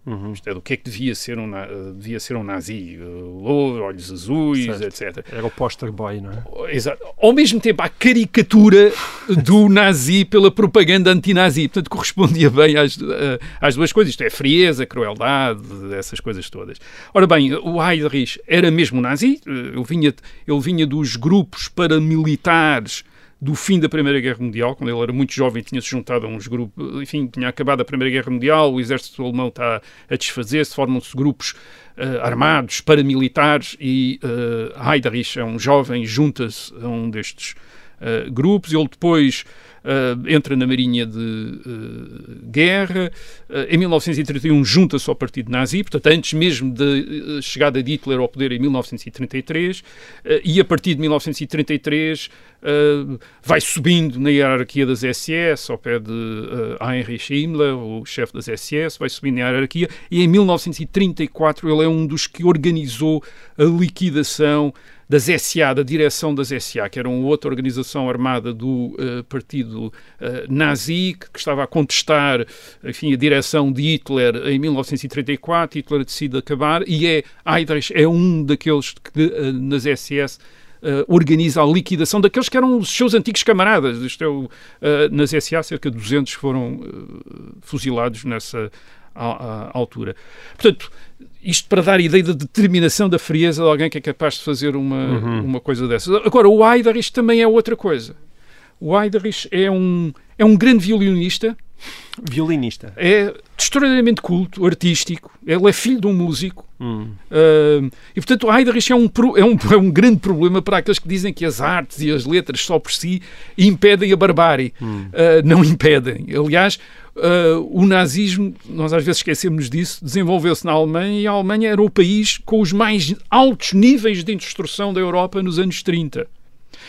Uhum. Isto é, do que é que devia ser um, devia ser um nazi. Uh, Louro, olhos azuis, etc. Era o poster boy, não é? Exato. Ao mesmo tempo, à caricatura do nazi pela propaganda anti-nazi. Portanto, correspondia bem às, eh, às duas coisas. Isto é, frieza, crueldade, essas coisas todas. Ora bem, o Heydrich era mesmo nazi. eh, Ele vinha, ele vinha dos grupos paramilitares do fim da Primeira Guerra Mundial, quando ele era muito jovem, tinha-se juntado a uns grupos, enfim, tinha acabado a Primeira Guerra Mundial, o exército alemão está a desfazer-se, formam-se grupos eh, armados, paramilitares, e uh, Heydrich é um jovem, junta-se a um destes eh, grupos, ele depois eh, entra na Marinha de eh, Guerra, eh, em 1931 junta-se ao Partido Nazi, portanto, antes mesmo da chegada de Hitler ao poder em 1933, eh, e a partir de 1933 eh, vai subindo na hierarquia das SS, ao pé de Heinrich Himmler, o chefe das SS, vai subindo na hierarquia, e em 1934 ele é um dos que organizou a liquidação das SA, da direção das SA, que era uma outra organização armada do eh, partido eh, nazi, que, que estava a contestar enfim, a direção de Hitler em 1934. Hitler decide acabar e é Heydrich é um daqueles que eh, nas SS eh, organiza a liquidação daqueles que eram os seus antigos camaradas. Isto é o, eh, nas SA, cerca de 200 foram eh, fuzilados nessa a- a- altura. Portanto, isto para dar a ideia da determinação, da frieza de alguém que é capaz de fazer uma, uma coisa dessas. Agora, o Heydrich também é outra coisa. O Heydrich é um, é um grande violinista, Violinista. é extraordinariamente culto, artístico, ele é filho de um músico. Hum. Uh, e portanto o Heydrich é um, é, um, é um grande problema para aqueles que dizem que as artes e as letras só por si impedem a barbárie. Uh, não impedem. Aliás, uh, o nazismo, nós às vezes esquecemos disso, desenvolveu-se na Alemanha e a Alemanha era o país com os mais altos níveis de instrução da Europa nos anos 30.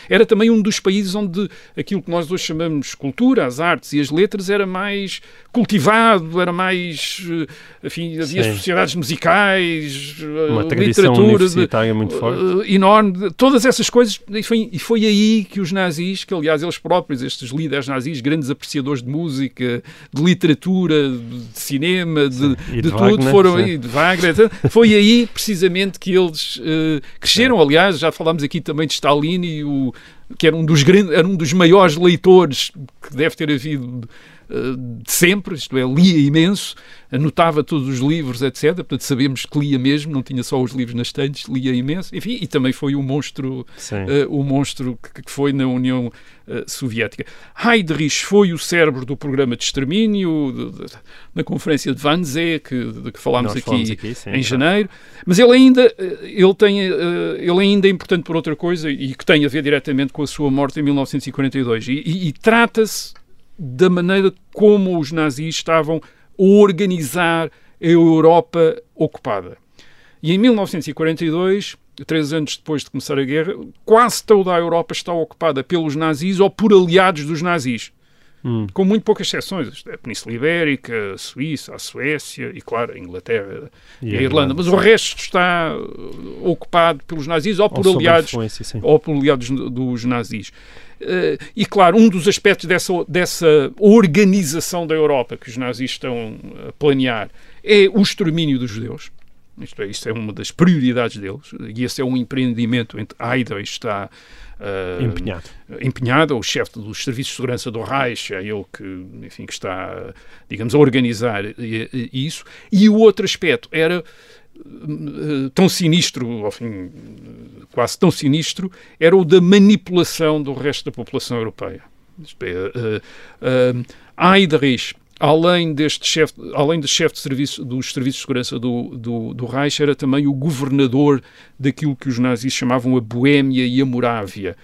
Era também um dos países onde aquilo que nós hoje chamamos cultura, as artes e as letras, era mais cultivado, era mais. eh, Enfim, havia Sim. sociedades musicais, eh, Uma literatura. de- muito forte. eh, enorme, de- todas essas coisas, e foi, e foi aí que os nazis, que aliás eles próprios, estes líderes nazis, grandes apreciadores de música, de literatura, de cinema, de, de de tudo, Wagner, foram aí, de Wagner, foi aí precisamente que eles eh, cresceram. Aliás, já falámos aqui também de Stalin, e o, que era um dos, grandes, era um dos maiores leitores que deve ter havido de sempre, isto é, lia imenso, anotava todos os livros, etc. Portanto, sabemos que lia mesmo, não tinha só os livros nas estantes, lia imenso. Enfim, e também foi o monstro, eh, o monstro que, que foi na União eh, Soviética. Heydrich foi o cérebro do programa de extermínio, de- de- na conferência de Wannsee, que, de que falámos Nós aqui, aqui, sim, em janeiro. Mas ele ainda, eh, ele, tem, eh, ele ainda é importante por outra coisa e que tem a ver diretamente com a sua morte em 1942. E, e- e trata-se da maneira como os nazis estavam a organizar a Europa ocupada. E em 1942, três anos depois de começar a guerra, quase toda a Europa está ocupada pelos nazis ou por aliados dos nazis. Hum. Com muito poucas exceções. É A Península Ibérica, a Suíça, a Suécia e, claro, a Inglaterra e, a Irlanda. Mas o resto está uh, ocupado pelos nazis ou por Ou aliados ou por aliados dos nazis. Eh, e, claro, um dos aspectos dessa, dessa organização da Europa que os nazis estão a planear é o extermínio dos judeus. Isto é, isto é uma das prioridades deles. E esse é um empreendimento entre Heydrich está eh, Empenhado. empenhado, o chefe dos serviços de segurança do Reich, é ele que, enfim, que está, digamos, a organizar isso. E o outro aspecto era eh, tão sinistro, ao fim, quase tão sinistro, era o da manipulação do resto da população europeia. Isto é, eh, eh, Heydrich além deste chefe, além de chefe de serviço dos serviços de segurança do, do, do Reich, era também o governador daquilo que os nazis chamavam a Boémia e a Morávia,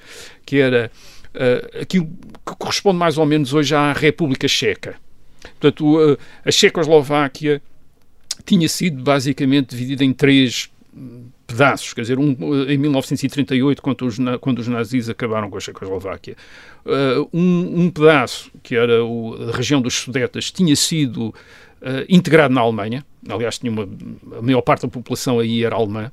que era uh, aquilo que corresponde mais ou menos hoje à República Checa. Portanto, uh, a Checoslováquia tinha sido basicamente dividida em três pedaços, quer dizer, um, em 1938, quando os, quando os nazis acabaram com a Checoslováquia, uh, um, um, pedaço, que era o, a região dos Sudetas, tinha sido uh, integrado na Alemanha, aliás, tinha uma, a maior parte da população aí era alemã,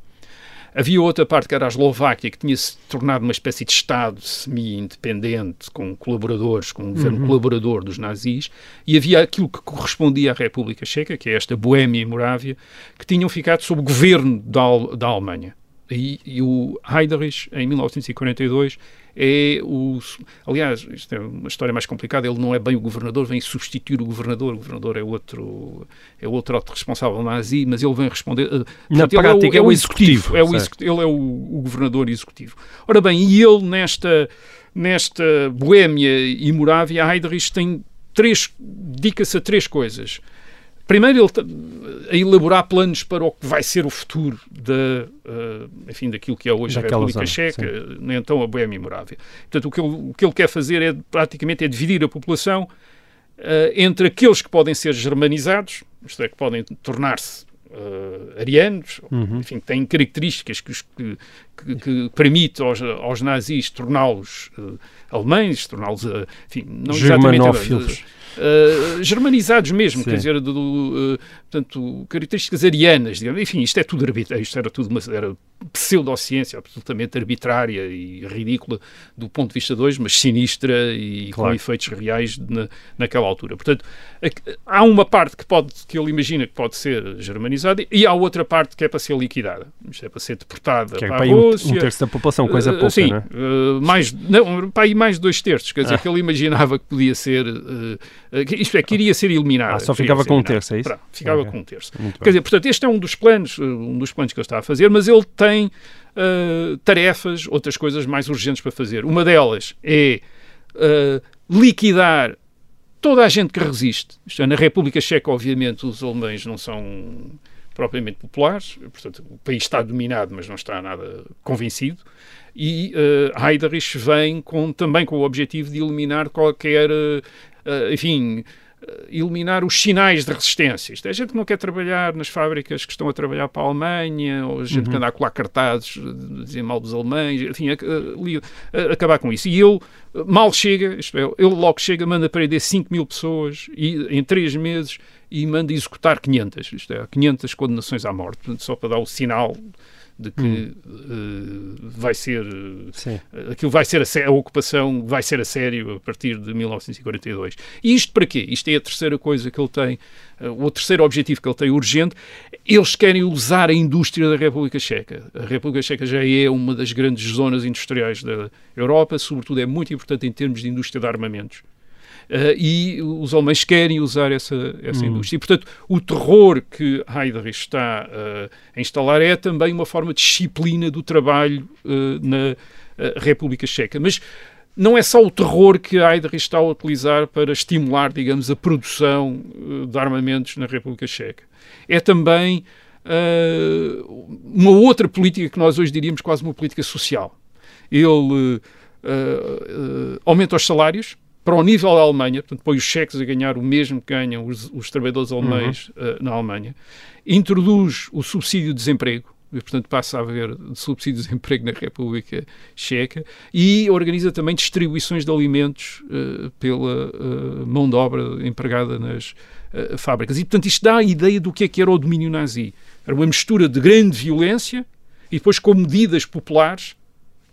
Havia outra parte que era a Eslováquia, que tinha se tornado uma espécie de Estado semi-independente, com colaboradores, com um governo uhum. colaborador dos nazis, e havia aquilo que correspondia à República Checa, que é esta Boémia e Morávia, que tinham ficado sob o governo da, da Alemanha. E, e o Heiderich, em 1942, é o. Aliás, isto é uma história mais complicada. Ele não é bem o governador, vem substituir o governador. O governador é outro, é outro responsável nazi, mas ele vem responder. Uh, Na portanto, prática, é o, é o executivo. É o executivo ele é o, o, governador executivo. Ora bem, e ele nesta, nesta Boémia e Morávia, Heydrich tem três. dedica-se a três coisas. Primeiro, ele a elaborar planos para o que vai ser o futuro da, uh, enfim, daquilo que é hoje Daquela a República Checa, sim. Né, então a Boémia e Morávia. Portanto, o que, ele, o que ele quer fazer é praticamente é dividir a população uh, entre aqueles que podem ser germanizados, isto é, que podem tornar-se uh, arianos, uhum. enfim, que têm características que, que, que, que permitem aos, aos nazis torná-los uh, alemães, torná-los, uh, enfim, não exatamente uh, germanizados mesmo, Sim. quer dizer, do, do, uh, portanto, características arianas, digamos. enfim, isto é tudo arbitrário, isto era tudo uma era pseudociência absolutamente arbitrária e ridícula do ponto de vista de hoje, mas sinistra e claro. com efeitos reais na, naquela altura. Portanto, há uma parte que, pode, que ele imagina que pode ser germanizada e há outra parte que é para ser liquidada. Isto é para ser deportada que é para, a Rússia. Um, terço da população, coisa uh, pouca, sim, não é? Mais, não, para aí mais dois terços. Quer dizer, ah. que ele imaginava que podia ser... Uh, isto é, que iria ser eliminada. Ah, só ficava com um terço, é isso? Pronto, ficava okay. com um terço. Muito Quer bem. dizer, portanto, este é um dos planos, um dos planos que ele está a fazer, mas ele tem uh, tarefas, outras coisas mais urgentes para fazer. Uma delas é uh, liquidar toda a gente que resiste. Isto é, na República Checa, obviamente, os alemães não são propriamente populares, portanto, o país está dominado, mas não está nada convencido. E uh, Heiderich vem com, também com o objetivo de eliminar qualquer, uh, enfim, eh, eliminar os sinais de resistência. Isto é gente que não quer trabalhar nas fábricas que estão a trabalhar para a Alemanha, ou gente uhum. que anda a colar cartazes, dizer mal dos alemães, enfim, a, a, a, acabar com isso. E ele mal chega, isto é, ele logo chega, manda prender 5 mil pessoas e, em 3 meses e manda executar 500, isto é, 500 condenações à morte, só para dar o sinal de que hum. uh, vai ser Sim. aquilo vai ser a, a, ocupação vai ser a sério a partir de 1942. E isto para quê? Isto é a terceira coisa que ele tem, uh, o terceiro objetivo que ele tem urgente. Eles querem usar a indústria da República Checa. A República Checa já é uma das grandes zonas industriais da Europa, sobretudo é muito importante em termos de indústria de armamentos. Uh, e os alemães querem usar essa, essa hum. indústria. E, portanto, o terror que Heydrich está uh, a instalar é também uma forma de disciplina do trabalho uh, na República Checa. Mas não é só o terror que Heydrich está a utilizar para estimular, digamos, a produção de armamentos na República Checa. É também uma outra política que nós hoje diríamos quase uma política social. Ele aumenta os salários, para o nível da Alemanha, portanto, põe os cheques a ganhar o mesmo que ganham os, os trabalhadores alemães uhum. uh, na Alemanha, introduz o subsídio de desemprego, e, portanto, passa a haver subsídio de desemprego na República Checa e organiza também distribuições de alimentos uh, pela uh, mão de obra empregada nas fábricas. E, portanto, isto dá a ideia do que é que era o domínio nazi. Era uma mistura de grande violência e depois com medidas populares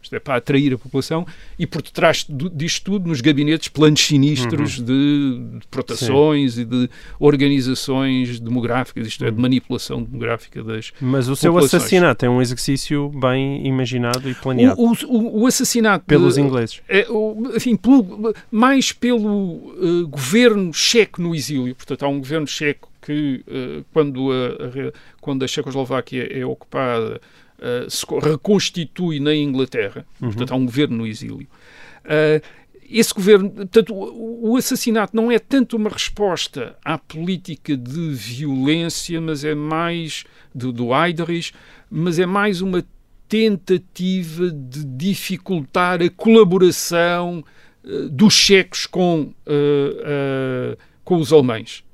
isto é para atrair a população e por detrás disto tudo, nos gabinetes, planos sinistros uhum. de deportações e de organizações demográficas, isto é, de uhum. manipulação demográfica das Mas o seu assassinato é um exercício bem imaginado e planeado. O, o, o assassinato... Pelos de, ingleses. É, o, enfim, pelo, mais pelo uh, governo checo no exílio. Portanto, há um governo checo que, uh, quando, a, a, quando a Checoslováquia é ocupada uh, se reconstitui na Inglaterra, uhum. portanto há um governo no exílio. Uh, esse governo, portanto, o, o assassinato não é tanto uma resposta à política de violência, mas é mais do, do mas é mais uma tentativa de dificultar a colaboração uh, dos checos com, uh, uh, com os alemães.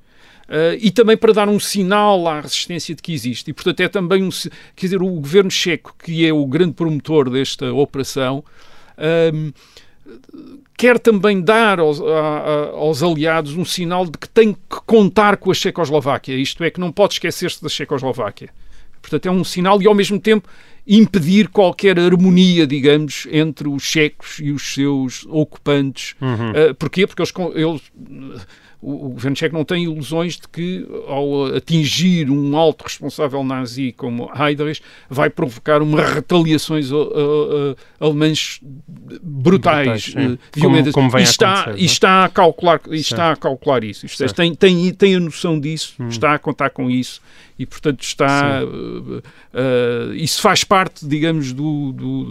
E também para dar um sinal à resistência de que existe. E, portanto, é também um. Quer dizer, o governo checo, que é o grande promotor desta operação, ehm, quer também dar aos, a, aos, aliados um sinal de que tem que contar com a Checoslováquia. Isto é, que não pode esquecer-se da Checoslováquia. Portanto, é um sinal e, ao mesmo tempo, impedir qualquer harmonia, digamos, entre os checos e os seus ocupantes. Uhum. Uh, porquê? Porque eles, eles o, governo checo não tem ilusões de que, ao atingir um alto responsável nazi como Heydrich, vai provocar uma retaliações uh, uh, alemãs brutais, brutais violentas. Como, como e, está, e está a calcular, e está a calcular isso. Isto, é, tem, tem, tem a noção disso, hum. está a contar com isso e, portanto, está. Uh, uh, isso faz parte, digamos, do. do,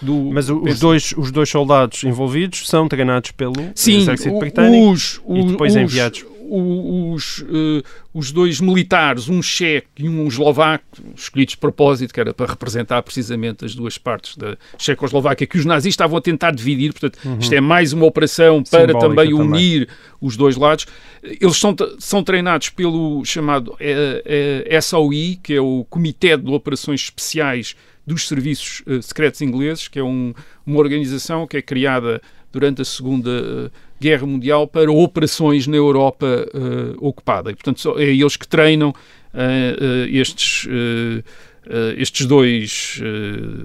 do Mas os dois, os dois soldados envolvidos são treinados pelo Sim, Exército Britânico os, os, e depois os, enviados os, uh, os dois militares, um checo e um eslovaco, escolhidos de propósito, que era para representar precisamente as duas partes da Checoslováquia, que os nazis estavam a tentar dividir, portanto, uhum. isto é mais uma operação para também unir também. os dois lados. Eles são, são treinados pelo chamado é, é, SOI, que é o Comitê de Operações Especiais dos Serviços Secretos Ingleses, que é um, uma organização que é criada durante a Segunda Guerra Mundial para operações na Europa uh, ocupada. E, portanto, é eles que treinam uh, estes. estes dois,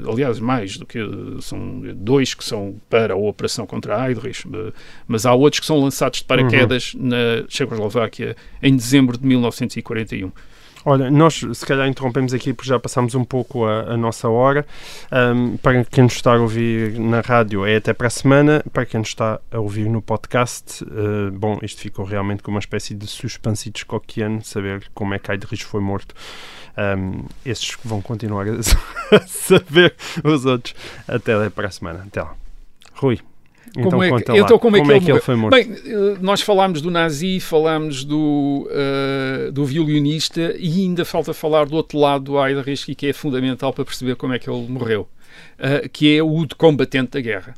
aliás, mais do que são dois que são para a operação contra a Heydrich, mas há outros que são lançados de paraquedas uhum. na Checoslováquia em dezembro de 1941. Olha, nós se calhar interrompemos aqui porque já passamos um pouco a, a nossa hora. Um, para quem nos está a ouvir na rádio é até para a semana. Para quem nos está a ouvir no podcast, uh, bom, isto ficou realmente com uma espécie de suspense Hitchcockiano, saber como é que Heydrich foi morto. Um, esses vão continuar a saber os outros. Até para a semana. Até lá. Rui. Então, como é que, então, como é, como é que, ele, foi morto? Bem, eh, nós falámos do nazi, falámos do, uh, do violinista e ainda falta falar do outro lado do Heydrich, que é fundamental para perceber como é que ele morreu, uh, que é o de combatente da guerra.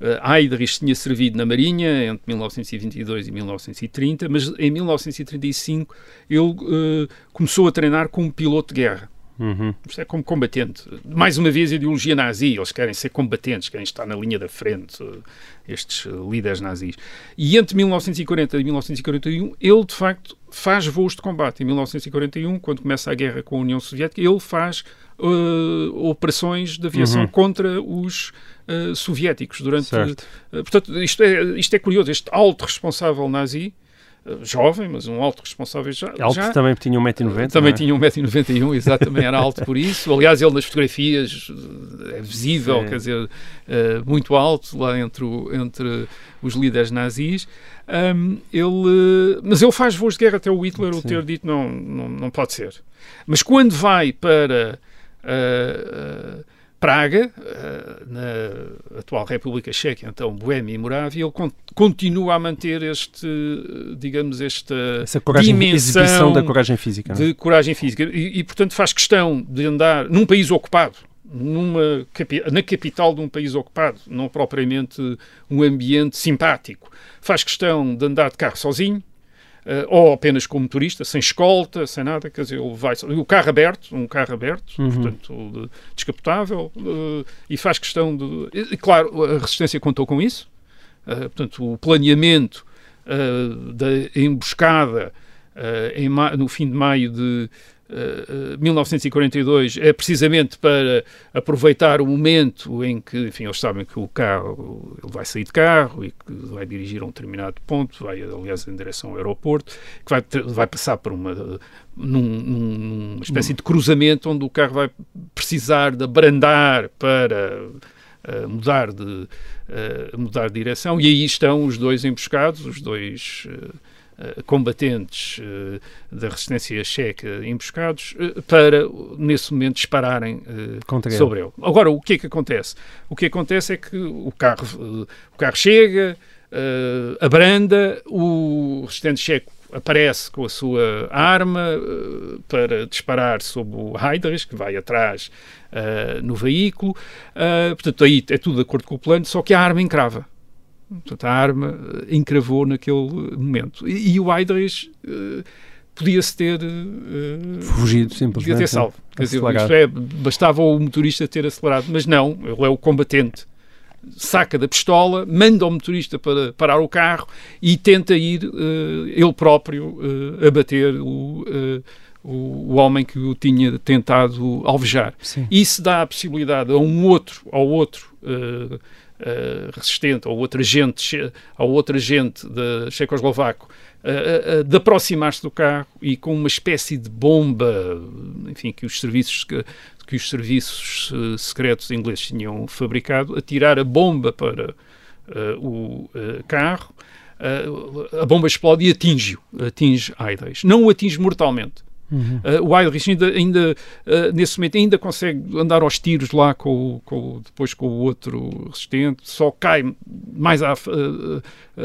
Uh, Heydrich tinha servido na Marinha entre 1922 e 1930, mas em 1935 ele uh, começou a treinar como piloto de guerra. Uhum. Isto é como combatente. Mais uma vez, ideologia nazi. Eles querem ser combatentes, querem estar na linha da frente, eh, estes eh, líderes nazis. E entre 1940 e 1941, ele, de facto, faz voos de combate. Em 1941, quando começa a guerra com a União Soviética, ele faz uh, operações de aviação uhum. contra os uh, soviéticos. Durante, uh, portanto, isto é, isto é curioso. Este alto responsável nazi jovem, mas um alto responsável já. Alto já, também tinha 1,90m. Também é? tinha 1,91m, exato, também era alto por isso. Aliás, ele nas fotografias é visível, Sim. quer dizer, uh, muito alto lá entre, o, entre os líderes nazis. Um, ele, mas ele faz voos de guerra até o Hitler Sim. o ter dito não, não, não pode ser. Mas quando vai para. Uh, uh, Praga, eh, na atual República Checa, então Boémia e Morávia, ele continua a manter este, digamos, esta Essa coragem, dimensão exibição da coragem física. É? De coragem física. E, e, portanto, faz questão de andar num país ocupado, numa, na capital de um país ocupado, não propriamente um ambiente simpático. Faz questão de andar de carro sozinho, ou apenas como motorista, sem escolta, sem nada, quer dizer, ele vai. O carro aberto, um carro aberto, uhum. portanto, de, descapotável, uh, e faz questão de. E, claro, a resistência contou com isso, uh, portanto, o planeamento da emboscada em, no fim de maio de 1942 eh, é precisamente para aproveitar o momento em que, enfim, eles sabem que o carro ele vai sair de carro e que vai dirigir a um determinado ponto, vai, aliás, em direção ao aeroporto, que vai, vai passar por uma, num, numa espécie de cruzamento onde o carro vai precisar de abrandar para uh, mudar, de, uh, mudar de direção, e aí estão os dois emboscados, os dois. Uh, eh, combatentes uh, da resistência checa emboscados uh, para, nesse momento, dispararem sobre ele. Agora, o que é que acontece? O que acontece é que o carro, o carro chega, abranda, o resistente checo aparece com a sua arma uh, para disparar sobre o Heidrich, que vai atrás uh, no veículo. Uh, portanto, aí é tudo de acordo com o plano, só que a arma encrava. Portanto, a arma encravou naquele momento. E, e o Heidrich podia-se ter fugido, simplesmente. Podia ter salvo. Quer dizer, é, bastava o motorista ter acelerado, mas não, ele é o combatente saca da pistola, manda o motorista para parar o carro e tenta ir uh, ele próprio uh, abater o, uh, o, o, homem que o tinha tentado alvejar. Sim. Isso dá a possibilidade a um outro, ao outro resistente, ao outro agente, ao outro agente da Checoslovaco, de aproximar-se do carro e com uma espécie de bomba, enfim, que os serviços que os serviços uh, secretos ingleses tinham fabricado, atirar a bomba para uh, o uh, carro, a bomba explode e atinge-o, atinge Aidez. Não o atinge mortalmente. Uhum. Uh, o Aidrich ainda, ainda uh, nesse momento ainda consegue andar aos tiros lá com, com, depois com o outro resistente, só cai mais à, uh,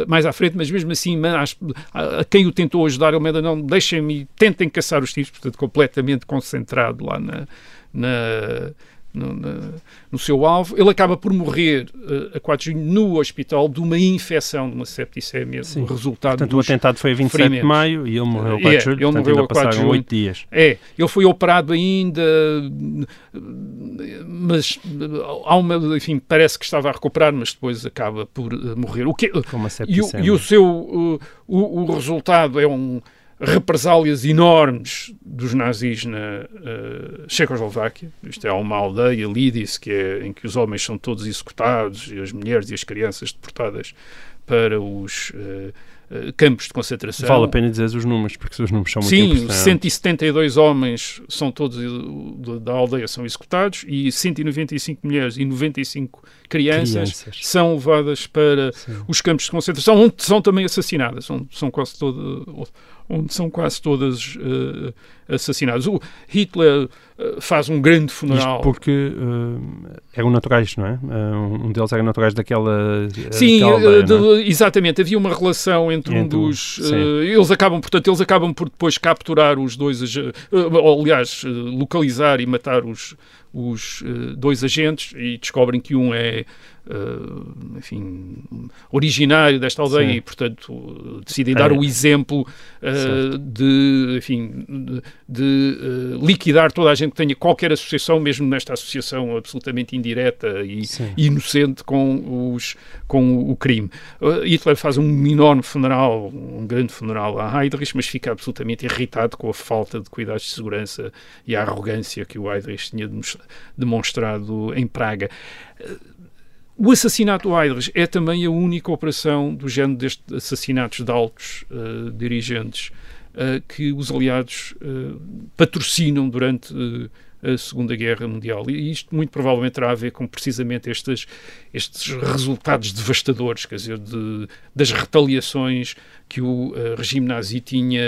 mais à frente, mas mesmo assim mas, a, a, quem o tentou ajudar, ele me não, deixem-me, tentem caçar os tiros, portanto completamente concentrado lá na, na, no, na, no, seu alvo. Ele acaba por morrer uh, a 4 de junho no hospital de uma infecção, de uma septicemia. Sim. O resultado Portanto, o atentado foi a 27 de maio e ele morreu a 4 de julho. Ele portanto, morreu a 4 de julho. 8 dias. É, ele foi operado ainda, mas há uma, enfim, parece que estava a recuperar, mas depois acaba por uh, morrer. O que, uh, e, o, e o seu, o, o resultado é um represálias enormes dos nazis na uh, Checoslováquia. Isto é uma aldeia, Lidis, que é, em que os homens são todos executados e as mulheres e as crianças deportadas para os uh, campos de concentração. Vale a pena dizer os números, porque os números são muito Sim, importantes. Sim, 172 homens são todos da aldeia são executados e 195 mulheres e 95 crianças, crianças. são levadas para Sim. os campos de concentração, onde são também assassinadas. São, são quase todas onde são quase todas uh, assassinadas. O Hitler uh, faz um grande funeral. Isto porque uh, eram naturais, não é? um deles era naturais daquela. Sim, aldeia, de, é? exatamente. Havia uma relação entre, entre um dos. eles acabam, portanto, eles acabam por depois capturar os dois, ou, aliás, localizar e matar os, os dois agentes e descobrem que um é uh, enfim, originário desta aldeia Sim. e, portanto, decidem dar é. o exemplo uh, de, enfim, de, de uh, liquidar toda a gente que tenha qualquer associação, mesmo nesta associação absolutamente indireta e, e inocente com, os, com o crime. Hitler faz um enorme funeral, um grande funeral a Heydrich, mas fica absolutamente irritado com a falta de cuidados de segurança e a arrogância que o Heydrich tinha demonstrado em Praga. O assassinato do Heydrich é também a única operação do género destes assassinatos de altos uh, dirigentes uh, que os aliados uh, patrocinam durante a Segunda Guerra Mundial. E isto muito provavelmente terá a ver com precisamente estes, estes resultados devastadores, quer dizer, de, das retaliações que o regime nazi tinha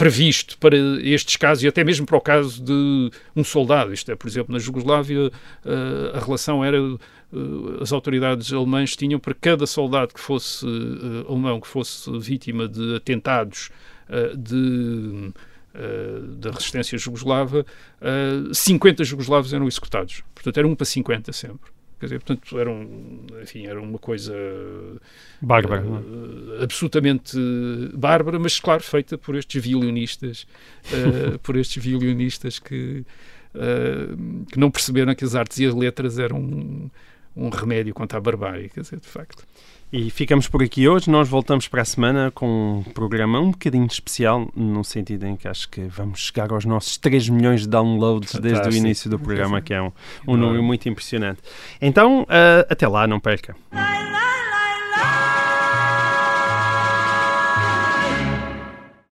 previsto para estes casos e até mesmo para o caso de um soldado. Isto é, por exemplo, na Jugoslávia eh, a relação era eh, as autoridades alemãs tinham para cada soldado que fosse uh, alemão que fosse vítima de atentados de, da resistência jugoslava, 50 jugoslavos eram executados. Portanto, era um para 50 sempre. Quer dizer, portanto, era, um, enfim, era uma coisa bárbara, uh, absolutamente bárbara, mas claro, feita por estes violinistas, uh, por estes violinistas que, uh, que não perceberam que as artes e as letras eram um, um remédio contra a barbárie, quer dizer, de facto. E ficamos por aqui hoje. Nós voltamos para a semana com um programa um bocadinho especial, no sentido em que acho que vamos chegar aos nossos 3 milhões de downloads Fantástico. desde o início do programa, que é um, um número muito impressionante. Então, uh, até lá, não perca.